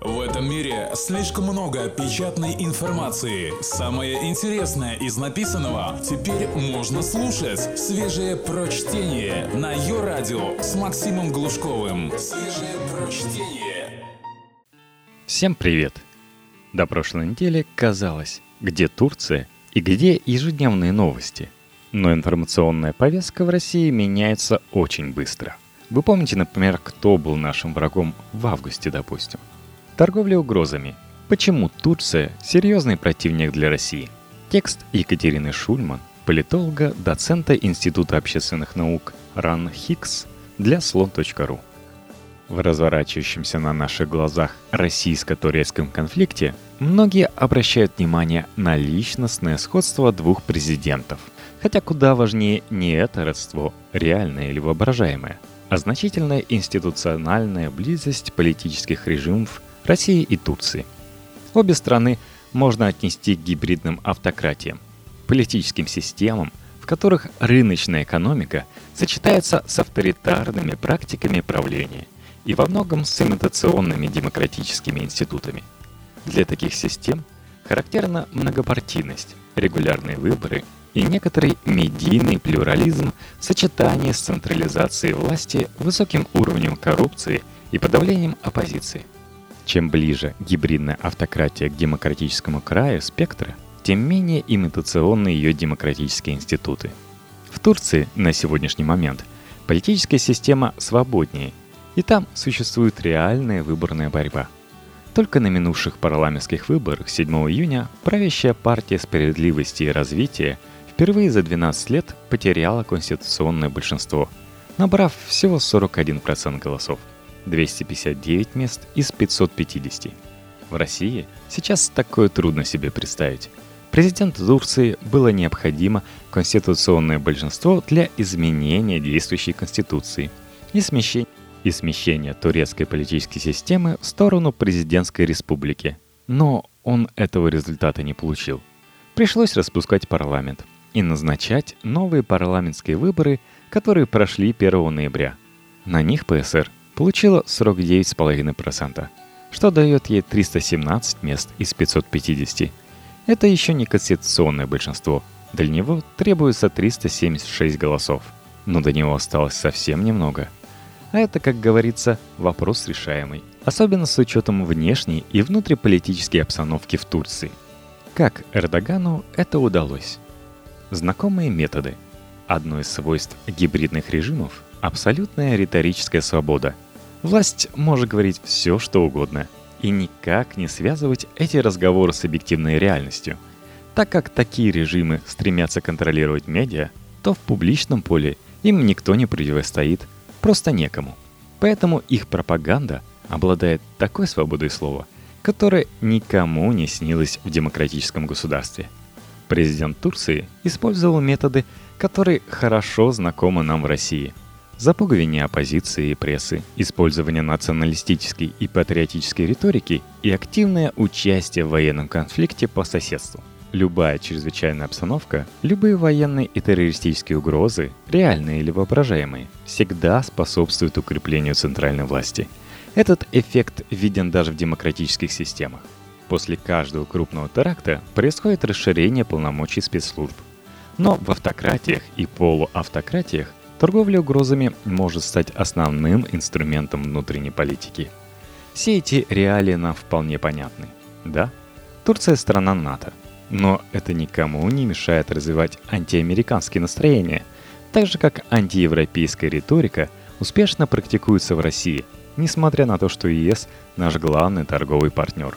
В этом мире слишком много печатной информации. Самое интересное из написанного теперь можно слушать. Свежее прочтение на ее радио с Максимом Глушковым. Свежее прочтение. Всем привет! До прошлой недели казалось, где Турция и где ежедневные новости. Но информационная повестка в России меняется очень быстро. Вы помните, например, кто был нашим врагом в августе, допустим? Торговля угрозами. Почему Турция – серьезный противник для России? Текст Екатерины Шульман, политолога, доцента Института общественных наук РАН Хикс для слон.ру. В разворачивающемся на наших глазах российско-турецком конфликте многие обращают внимание на личностное сходство двух президентов. Хотя куда важнее не это родство, реальное или воображаемое, а значительная институциональная близость политических режимов России и Турции. Обе страны можно отнести к гибридным автократиям, политическим системам, в которых рыночная экономика сочетается с авторитарными практиками правления и во многом с имитационными демократическими институтами. Для таких систем характерна многопартийность, регулярные выборы и некоторый медийный плюрализм в сочетании с централизацией власти, высоким уровнем коррупции и подавлением оппозиции – чем ближе гибридная автократия к демократическому краю спектра, тем менее имитационны ее демократические институты. В Турции на сегодняшний момент политическая система свободнее, и там существует реальная выборная борьба. Только на минувших парламентских выборах 7 июня правящая партия справедливости и развития впервые за 12 лет потеряла конституционное большинство, набрав всего 41% голосов – 259 мест из 550. В России сейчас такое трудно себе представить. Президенту Турции было необходимо конституционное большинство для изменения действующей конституции и смещения, и смещения турецкой политической системы в сторону президентской республики. Но он этого результата не получил. Пришлось распускать парламент и назначать новые парламентские выборы, которые прошли 1 ноября. На них ПСР получила 49,5%, что дает ей 317 мест из 550. Это еще не конституционное большинство. Для него требуется 376 голосов. Но до него осталось совсем немного. А это, как говорится, вопрос решаемый. Особенно с учетом внешней и внутриполитической обстановки в Турции. Как Эрдогану это удалось? Знакомые методы. Одно из свойств гибридных режимов – абсолютная риторическая свобода – Власть может говорить все, что угодно, и никак не связывать эти разговоры с объективной реальностью. Так как такие режимы стремятся контролировать медиа, то в публичном поле им никто не противостоит, просто некому. Поэтому их пропаганда обладает такой свободой слова, которая никому не снилась в демократическом государстве. Президент Турции использовал методы, которые хорошо знакомы нам в России – запугивание оппозиции и прессы, использование националистической и патриотической риторики и активное участие в военном конфликте по соседству. Любая чрезвычайная обстановка, любые военные и террористические угрозы, реальные или воображаемые, всегда способствуют укреплению центральной власти. Этот эффект виден даже в демократических системах. После каждого крупного теракта происходит расширение полномочий спецслужб. Но в автократиях и полуавтократиях Торговля угрозами может стать основным инструментом внутренней политики. Все эти реалии нам вполне понятны. Да, Турция страна НАТО, но это никому не мешает развивать антиамериканские настроения, так же как антиевропейская риторика успешно практикуется в России, несмотря на то, что ЕС наш главный торговый партнер.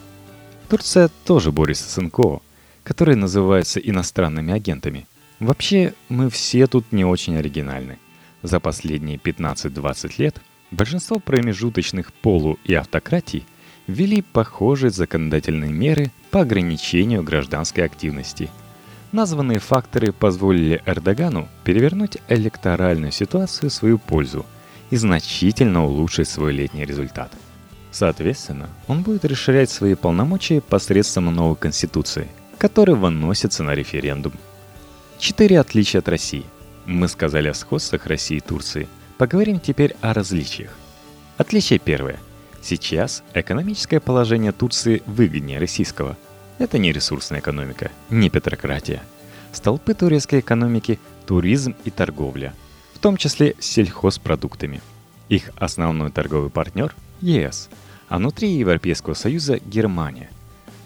Турция тоже борется с НКО, которые называются иностранными агентами. Вообще, мы все тут не очень оригинальны – за последние 15-20 лет большинство промежуточных полу- и автократий ввели похожие законодательные меры по ограничению гражданской активности. Названные факторы позволили Эрдогану перевернуть электоральную ситуацию в свою пользу и значительно улучшить свой летний результат. Соответственно, он будет расширять свои полномочия посредством новой конституции, которая выносится на референдум. Четыре отличия от России – мы сказали о сходствах России и Турции. Поговорим теперь о различиях. Отличие первое. Сейчас экономическое положение Турции выгоднее российского. Это не ресурсная экономика, не петрократия. Столпы турецкой экономики – туризм и торговля, в том числе сельхозпродуктами. Их основной торговый партнер – ЕС, а внутри Европейского Союза – Германия.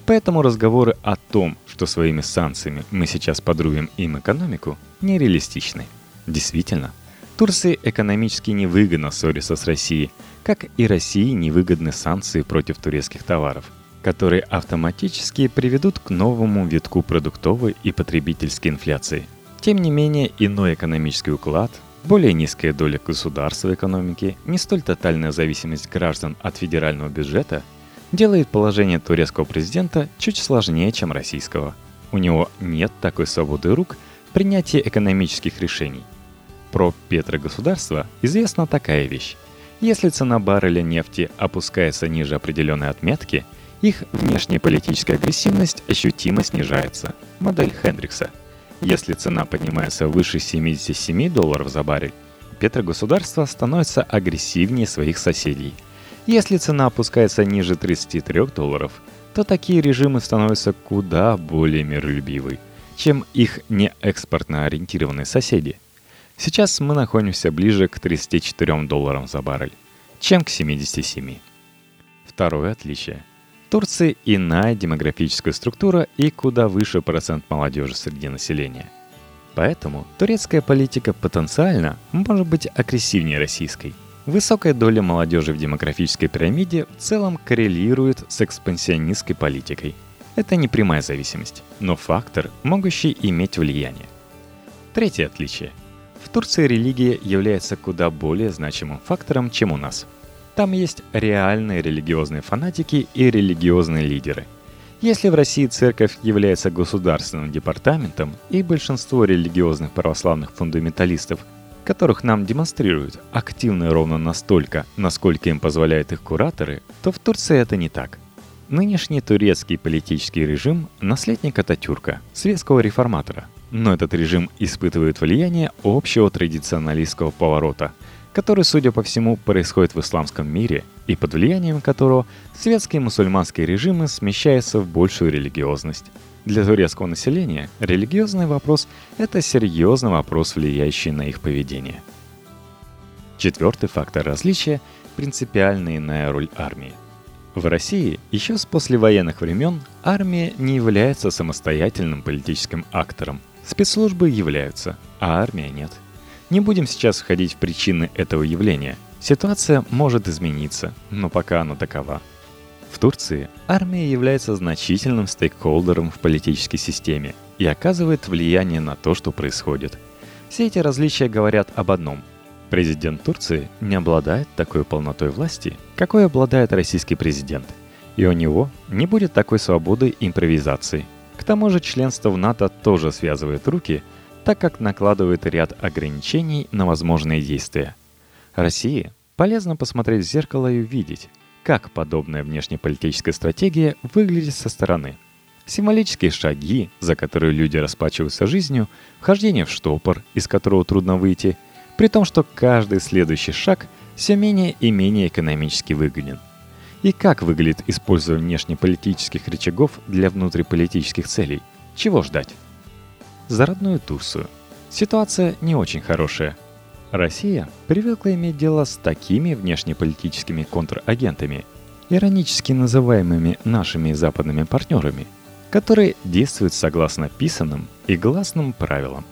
Поэтому разговоры о том, что своими санкциями мы сейчас подрубим им экономику, нереалистичны. Действительно, Турции экономически невыгодно ссориться с Россией, как и России невыгодны санкции против турецких товаров, которые автоматически приведут к новому витку продуктовой и потребительской инфляции. Тем не менее, иной экономический уклад, более низкая доля государства в экономике, не столь тотальная зависимость граждан от федерального бюджета делает положение турецкого президента чуть сложнее, чем российского. У него нет такой свободы рук в принятии экономических решений. Про петрогосударство известна такая вещь. Если цена барреля нефти опускается ниже определенной отметки, их внешняя политическая агрессивность ощутимо снижается. Модель Хендрикса. Если цена поднимается выше 77 долларов за баррель, петрогосударство становится агрессивнее своих соседей – если цена опускается ниже 33 долларов, то такие режимы становятся куда более миролюбивы, чем их не экспортно ориентированные соседи. Сейчас мы находимся ближе к 34 долларам за баррель, чем к 77. Второе отличие. Турции иная демографическая структура и куда выше процент молодежи среди населения. Поэтому турецкая политика потенциально может быть агрессивнее российской – Высокая доля молодежи в демографической пирамиде в целом коррелирует с экспансионистской политикой. Это не прямая зависимость, но фактор, могущий иметь влияние. Третье отличие. В Турции религия является куда более значимым фактором, чем у нас. Там есть реальные религиозные фанатики и религиозные лидеры. Если в России церковь является государственным департаментом и большинство религиозных православных фундаменталистов которых нам демонстрируют, активны ровно настолько, насколько им позволяют их кураторы, то в Турции это не так. Нынешний турецкий политический режим – наследник Ататюрка, светского реформатора. Но этот режим испытывает влияние общего традиционалистского поворота, который, судя по всему, происходит в исламском мире и под влиянием которого светские мусульманские режимы смещаются в большую религиозность. Для турецкого населения религиозный вопрос – это серьезный вопрос, влияющий на их поведение. Четвертый фактор различия – принципиальная иная роль армии. В России еще с послевоенных времен армия не является самостоятельным политическим актором. Спецслужбы являются, а армия нет. Не будем сейчас входить в причины этого явления. Ситуация может измениться, но пока она такова – в Турции армия является значительным стейкхолдером в политической системе и оказывает влияние на то, что происходит. Все эти различия говорят об одном. Президент Турции не обладает такой полнотой власти, какой обладает российский президент. И у него не будет такой свободы импровизации. К тому же членство в НАТО тоже связывает руки, так как накладывает ряд ограничений на возможные действия. России полезно посмотреть в зеркало и увидеть, как подобная внешнеполитическая стратегия выглядит со стороны. Символические шаги, за которые люди расплачиваются жизнью, вхождение в штопор, из которого трудно выйти, при том, что каждый следующий шаг все менее и менее экономически выгоден. И как выглядит использование внешнеполитических рычагов для внутриполитических целей? Чего ждать? За родную Турцию. Ситуация не очень хорошая – Россия привыкла иметь дело с такими внешнеполитическими контрагентами, иронически называемыми нашими западными партнерами, которые действуют согласно писанным и гласным правилам.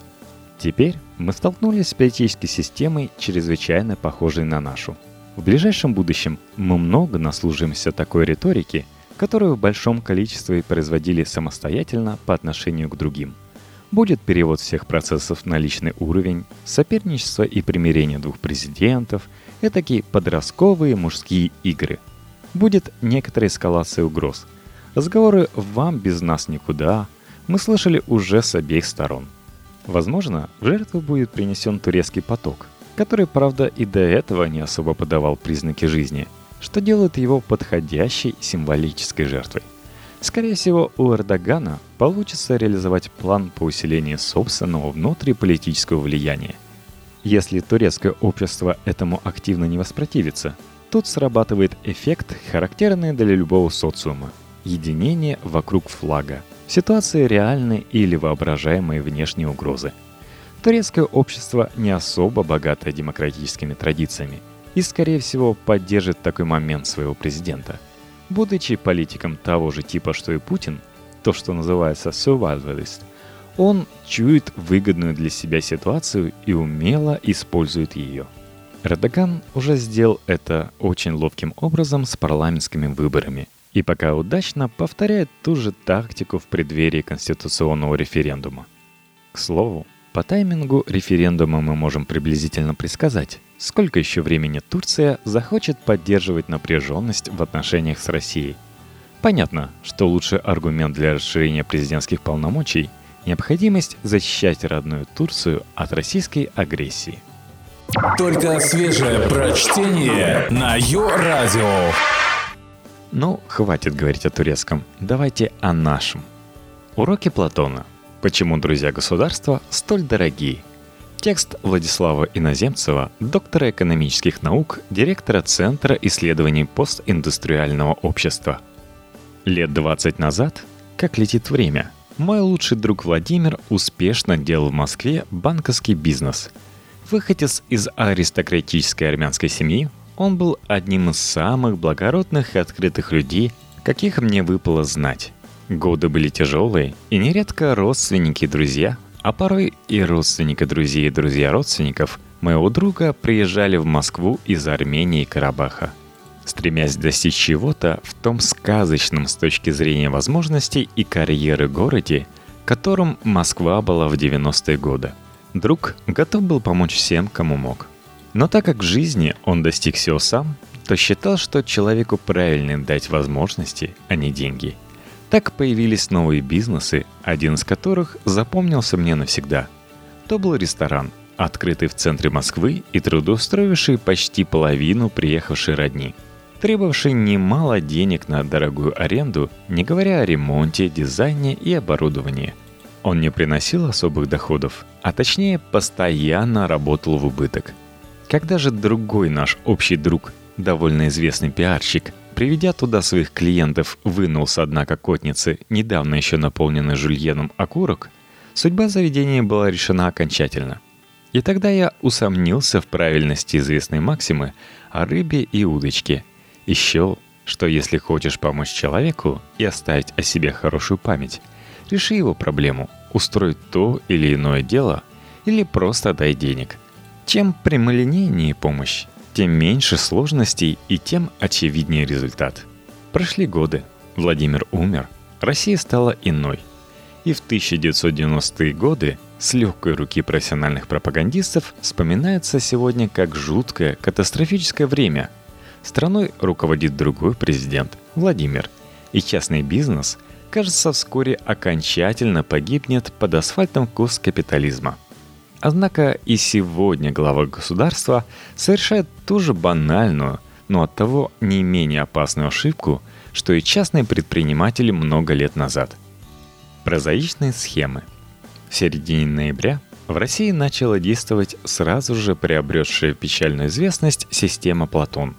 Теперь мы столкнулись с политической системой, чрезвычайно похожей на нашу. В ближайшем будущем мы много наслужимся такой риторики, которую в большом количестве производили самостоятельно по отношению к другим – Будет перевод всех процессов на личный уровень, соперничество и примирение двух президентов, такие подростковые мужские игры. Будет некоторая эскалация угроз. Разговоры «вам без нас никуда» мы слышали уже с обеих сторон. Возможно, в жертву будет принесен турецкий поток, который, правда, и до этого не особо подавал признаки жизни, что делает его подходящей символической жертвой. Скорее всего, у Эрдогана получится реализовать план по усилению собственного внутриполитического влияния. Если турецкое общество этому активно не воспротивится, тут срабатывает эффект, характерный для любого социума – единение вокруг флага, в ситуации реальной или воображаемой внешней угрозы. Турецкое общество не особо богато демократическими традициями и, скорее всего, поддержит такой момент своего президента. Будучи политиком того же типа, что и Путин, то, что называется survivalist, он чует выгодную для себя ситуацию и умело использует ее – Эрдоган уже сделал это очень ловким образом с парламентскими выборами и пока удачно повторяет ту же тактику в преддверии конституционного референдума. К слову, по таймингу референдума мы можем приблизительно предсказать, сколько еще времени Турция захочет поддерживать напряженность в отношениях с Россией. Понятно, что лучший аргумент для расширения президентских полномочий – необходимость защищать родную Турцию от российской агрессии – только свежее прочтение на Йо-Радио. Ну, хватит говорить о турецком. Давайте о нашем. Уроки Платона. Почему друзья государства столь дорогие? Текст Владислава Иноземцева, доктора экономических наук, директора Центра исследований постиндустриального общества. Лет 20 назад, как летит время, мой лучший друг Владимир успешно делал в Москве банковский бизнес – Выходец из аристократической армянской семьи, он был одним из самых благородных и открытых людей, каких мне выпало знать. Годы были тяжелые, и нередко родственники и друзья, а порой и родственники друзей и друзья родственников моего друга приезжали в Москву из Армении и Карабаха. Стремясь достичь чего-то в том сказочном с точки зрения возможностей и карьеры городе, которым Москва была в 90-е годы – Друг готов был помочь всем, кому мог. Но так как в жизни он достиг всего сам, то считал, что человеку правильно дать возможности, а не деньги. Так появились новые бизнесы, один из которых запомнился мне навсегда. То был ресторан, открытый в центре Москвы и трудоустроивший почти половину приехавшей родни, требовавший немало денег на дорогую аренду, не говоря о ремонте, дизайне и оборудовании – он не приносил особых доходов, а точнее постоянно работал в убыток. Когда же другой наш общий друг, довольно известный пиарщик, приведя туда своих клиентов, вынул с дна кокотницы, недавно еще наполненный жульеном окурок, судьба заведения была решена окончательно. И тогда я усомнился в правильности известной максимы о рыбе и удочке. И счел, что если хочешь помочь человеку и оставить о себе хорошую память, Реши его проблему, устрой то или иное дело, или просто дай денег. Чем прямолинейнее помощь, тем меньше сложностей и тем очевиднее результат. Прошли годы, Владимир умер, Россия стала иной. И в 1990-е годы с легкой руки профессиональных пропагандистов вспоминается сегодня как жуткое, катастрофическое время. Страной руководит другой президент, Владимир, и частный бизнес – кажется, вскоре окончательно погибнет под асфальтом курс капитализма. Однако и сегодня глава государства совершает ту же банальную, но оттого не менее опасную ошибку, что и частные предприниматели много лет назад. Прозаичные схемы. В середине ноября в России начала действовать сразу же приобретшая печальную известность система Платон.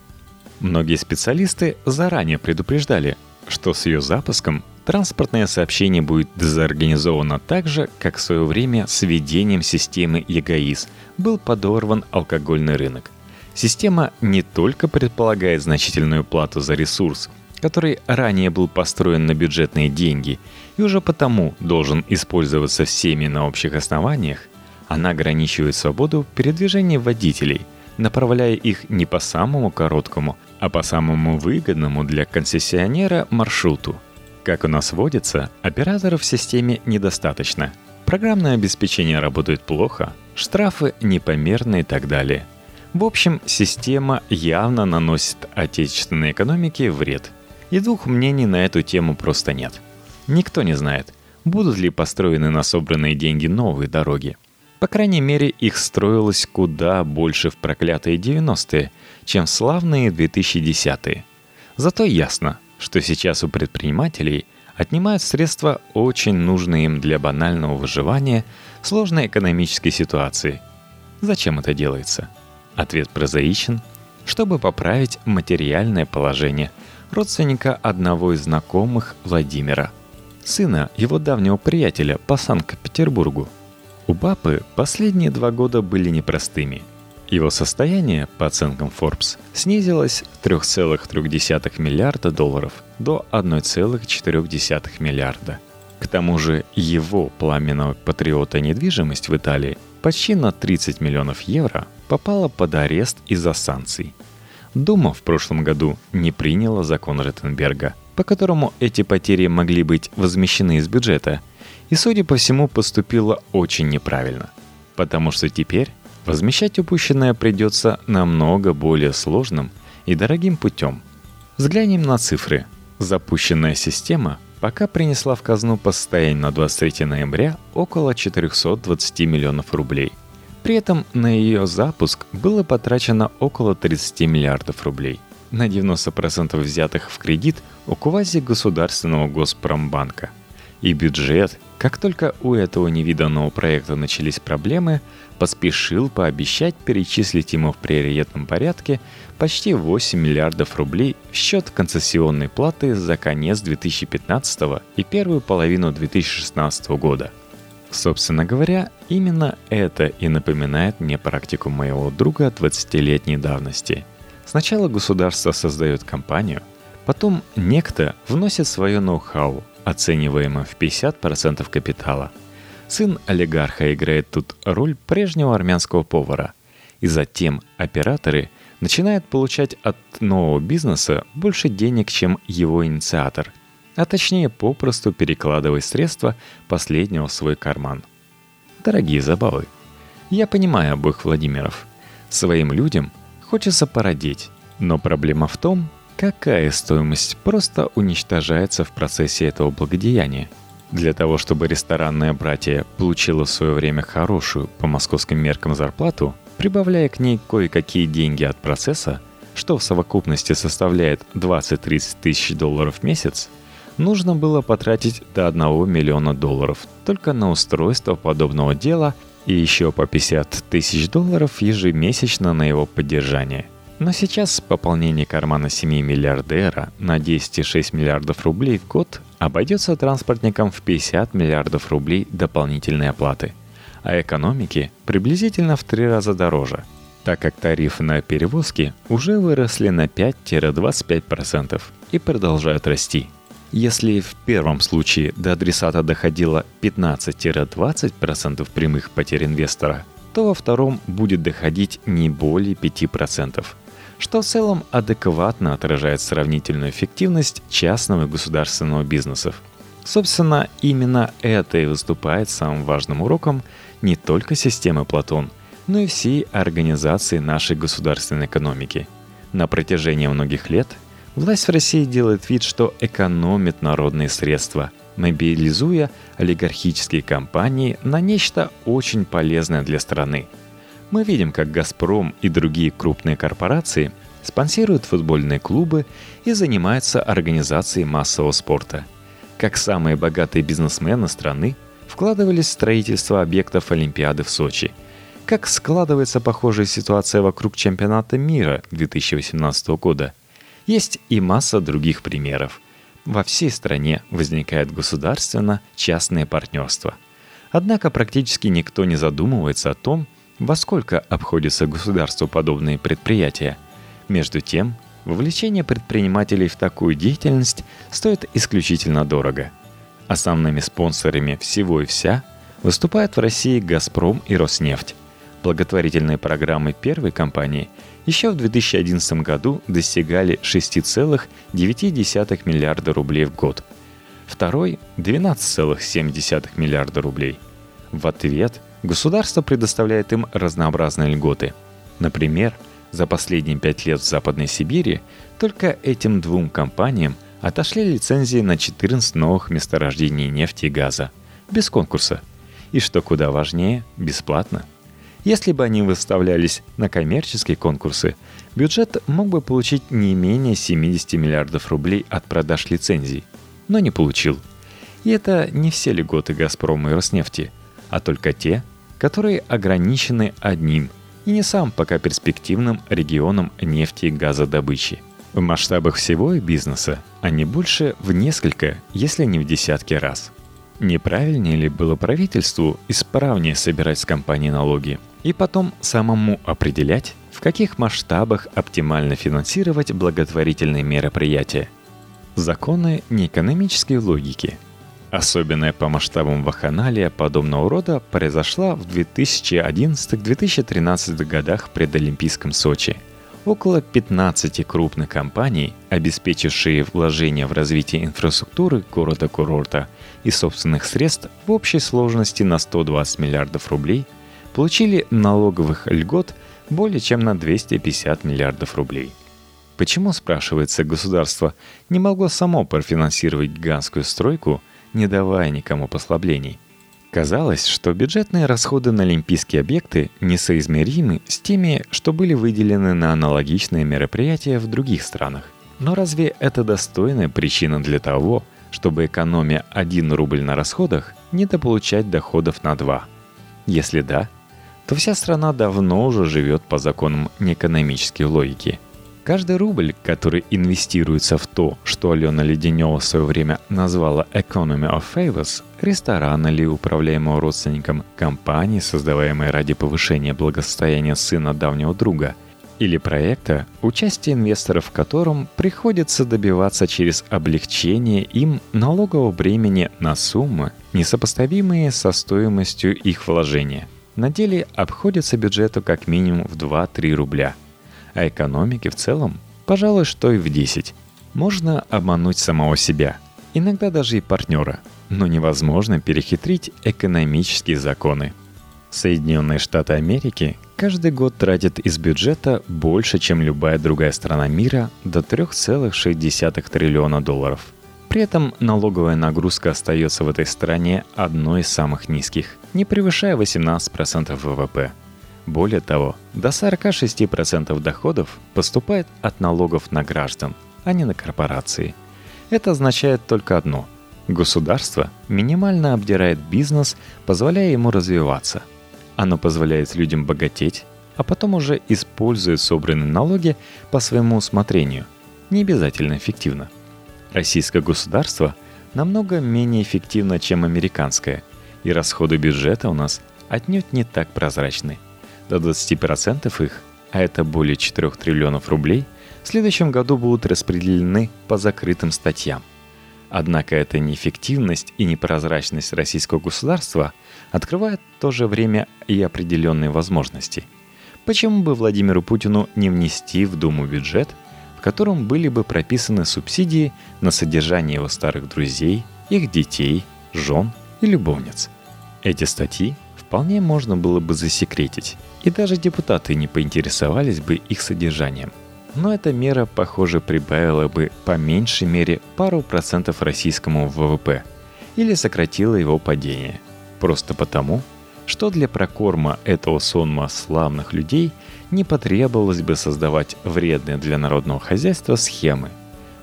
Многие специалисты заранее предупреждали, что с ее запуском Транспортное сообщение будет дезорганизовано так же, как в свое время с введением системы ЕГАИС был подорван алкогольный рынок. Система не только предполагает значительную плату за ресурс, который ранее был построен на бюджетные деньги и уже потому должен использоваться всеми на общих основаниях, она ограничивает свободу передвижения водителей, направляя их не по самому короткому, а по самому выгодному для концессионера маршруту – как у нас водится, операторов в системе недостаточно. Программное обеспечение работает плохо, штрафы непомерны и так далее. В общем, система явно наносит отечественной экономике вред. И двух мнений на эту тему просто нет. Никто не знает, будут ли построены на собранные деньги новые дороги. По крайней мере, их строилось куда больше в проклятые 90-е, чем славные 2010-е. Зато ясно, что сейчас у предпринимателей отнимают средства, очень нужные им для банального выживания в сложной экономической ситуации. Зачем это делается? Ответ прозаичен. чтобы поправить материальное положение родственника одного из знакомых Владимира, сына его давнего приятеля по Санкт-Петербургу. У папы последние два года были непростыми. Его состояние, по оценкам Forbes, снизилось с 3,3 миллиарда долларов до 1,4 миллиарда. К тому же его пламенного патриота недвижимость в Италии почти на 30 миллионов евро попала под арест из-за санкций. Дума в прошлом году не приняла закон Реттенберга, по которому эти потери могли быть возмещены из бюджета, и, судя по всему, поступила очень неправильно, потому что теперь возмещать упущенное придется намного более сложным и дорогим путем. Взглянем на цифры. Запущенная система пока принесла в казну по состоянию на 23 ноября около 420 миллионов рублей. При этом на ее запуск было потрачено около 30 миллиардов рублей. На 90% взятых в кредит у квази государственного Госпромбанка. И бюджет, как только у этого невиданного проекта начались проблемы, поспешил пообещать перечислить ему в приоритетном порядке почти 8 миллиардов рублей в счет концессионной платы за конец 2015 и первую половину 2016 года. Собственно говоря, именно это и напоминает мне практику моего друга 20-летней давности. Сначала государство создает компанию, потом некто вносит свое ноу-хау, оцениваемое в 50% капитала – Сын олигарха играет тут роль прежнего армянского повара. И затем операторы начинают получать от нового бизнеса больше денег, чем его инициатор, а точнее попросту перекладывая средства последнего в свой карман. Дорогие забавы. Я понимаю обоих Владимиров. Своим людям хочется породить, но проблема в том, какая стоимость просто уничтожается в процессе этого благодеяния – для того, чтобы ресторанное братье получило в свое время хорошую по московским меркам зарплату, прибавляя к ней кое-какие деньги от процесса, что в совокупности составляет 20-30 тысяч долларов в месяц, нужно было потратить до 1 миллиона долларов только на устройство подобного дела и еще по 50 тысяч долларов ежемесячно на его поддержание. Но сейчас пополнение кармана семьи миллиардера на 10,6 миллиардов рублей в год обойдется транспортникам в 50 миллиардов рублей дополнительной оплаты, а экономике приблизительно в три раза дороже, так как тарифы на перевозки уже выросли на 5-25% и продолжают расти. Если в первом случае до адресата доходило 15-20% прямых потерь инвестора, то во втором будет доходить не более 5% что в целом адекватно отражает сравнительную эффективность частного и государственного бизнесов. Собственно, именно это и выступает самым важным уроком не только системы Платон, но и всей организации нашей государственной экономики. На протяжении многих лет власть в России делает вид, что экономит народные средства, мобилизуя олигархические компании на нечто очень полезное для страны – мы видим, как «Газпром» и другие крупные корпорации спонсируют футбольные клубы и занимаются организацией массового спорта. Как самые богатые бизнесмены страны вкладывались в строительство объектов Олимпиады в Сочи. Как складывается похожая ситуация вокруг чемпионата мира 2018 года. Есть и масса других примеров. Во всей стране возникает государственно-частное партнерство. Однако практически никто не задумывается о том, во сколько обходятся государству подобные предприятия? Между тем, вовлечение предпринимателей в такую деятельность стоит исключительно дорого. Основными спонсорами всего и вся выступают в России «Газпром» и «Роснефть». Благотворительные программы первой компании еще в 2011 году достигали 6,9 миллиарда рублей в год. Второй – 12,7 миллиарда рублей. В ответ – Государство предоставляет им разнообразные льготы. Например, за последние пять лет в Западной Сибири только этим двум компаниям отошли лицензии на 14 новых месторождений нефти и газа. Без конкурса. И что куда важнее, бесплатно. Если бы они выставлялись на коммерческие конкурсы, бюджет мог бы получить не менее 70 миллиардов рублей от продаж лицензий. Но не получил. И это не все льготы «Газпрома» и «Роснефти», а только те, которые ограничены одним и не самым пока перспективным регионом нефти и газодобычи. В масштабах всего их бизнеса они больше в несколько, если не в десятки раз. Не правильнее ли было правительству исправнее собирать с компаний налоги и потом самому определять, в каких масштабах оптимально финансировать благотворительные мероприятия? Законы неэкономической логики – Особенная по масштабам вакханалия подобного рода произошла в 2011-2013 годах предолимпийском Сочи. Около 15 крупных компаний, обеспечившие вложения в развитие инфраструктуры города-курорта и собственных средств в общей сложности на 120 миллиардов рублей, получили налоговых льгот более чем на 250 миллиардов рублей. Почему, спрашивается, государство не могло само профинансировать гигантскую стройку – не давая никому послаблений. Казалось, что бюджетные расходы на олимпийские объекты несоизмеримы с теми, что были выделены на аналогичные мероприятия в других странах. Но разве это достойная причина для того, чтобы экономия 1 рубль на расходах, недополучать доходов на 2? Если да, то вся страна давно уже живет по законам неэкономической логики – Каждый рубль, который инвестируется в то, что Алена Леденева в свое время назвала «economy of favors», ресторан или управляемого родственником компании, создаваемой ради повышения благосостояния сына давнего друга, или проекта, участие инвесторов в котором приходится добиваться через облегчение им налогового бремени на суммы, несопоставимые со стоимостью их вложения. На деле обходится бюджету как минимум в 2-3 рубля – а экономики в целом, пожалуй, что и в 10. Можно обмануть самого себя, иногда даже и партнера, но невозможно перехитрить экономические законы. Соединенные Штаты Америки каждый год тратят из бюджета больше, чем любая другая страна мира, до 3,6 триллиона долларов. При этом налоговая нагрузка остается в этой стране одной из самых низких, не превышая 18% ВВП – более того, до 46% доходов поступает от налогов на граждан, а не на корпорации. Это означает только одно. Государство минимально обдирает бизнес, позволяя ему развиваться. Оно позволяет людям богатеть, а потом уже использует собранные налоги по своему усмотрению. Не обязательно эффективно. Российское государство намного менее эффективно, чем американское, и расходы бюджета у нас отнюдь не так прозрачны – до 20% их, а это более 4 триллионов рублей, в следующем году будут распределены по закрытым статьям. Однако эта неэффективность и непрозрачность российского государства открывает в то же время и определенные возможности. Почему бы Владимиру Путину не внести в Думу бюджет, в котором были бы прописаны субсидии на содержание его старых друзей, их детей, жен и любовниц? Эти статьи вполне можно было бы засекретить, и даже депутаты не поинтересовались бы их содержанием. Но эта мера, похоже, прибавила бы по меньшей мере пару процентов российскому ВВП или сократила его падение. Просто потому, что для прокорма этого сонма славных людей не потребовалось бы создавать вредные для народного хозяйства схемы,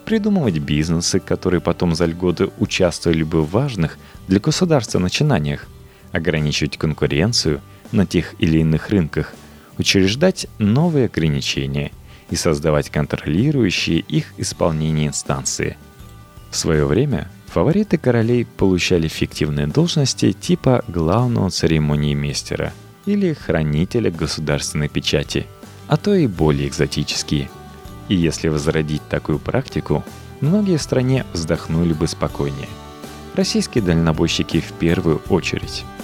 придумывать бизнесы, которые потом за льготы участвовали бы в важных для государства начинаниях – ограничивать конкуренцию на тех или иных рынках, учреждать новые ограничения и создавать контролирующие их исполнение инстанции. В свое время фавориты королей получали фиктивные должности типа главного церемониймейстера или хранителя государственной печати, а то и более экзотические. И если возродить такую практику, многие в стране вздохнули бы спокойнее. Российские дальнобойщики в первую очередь –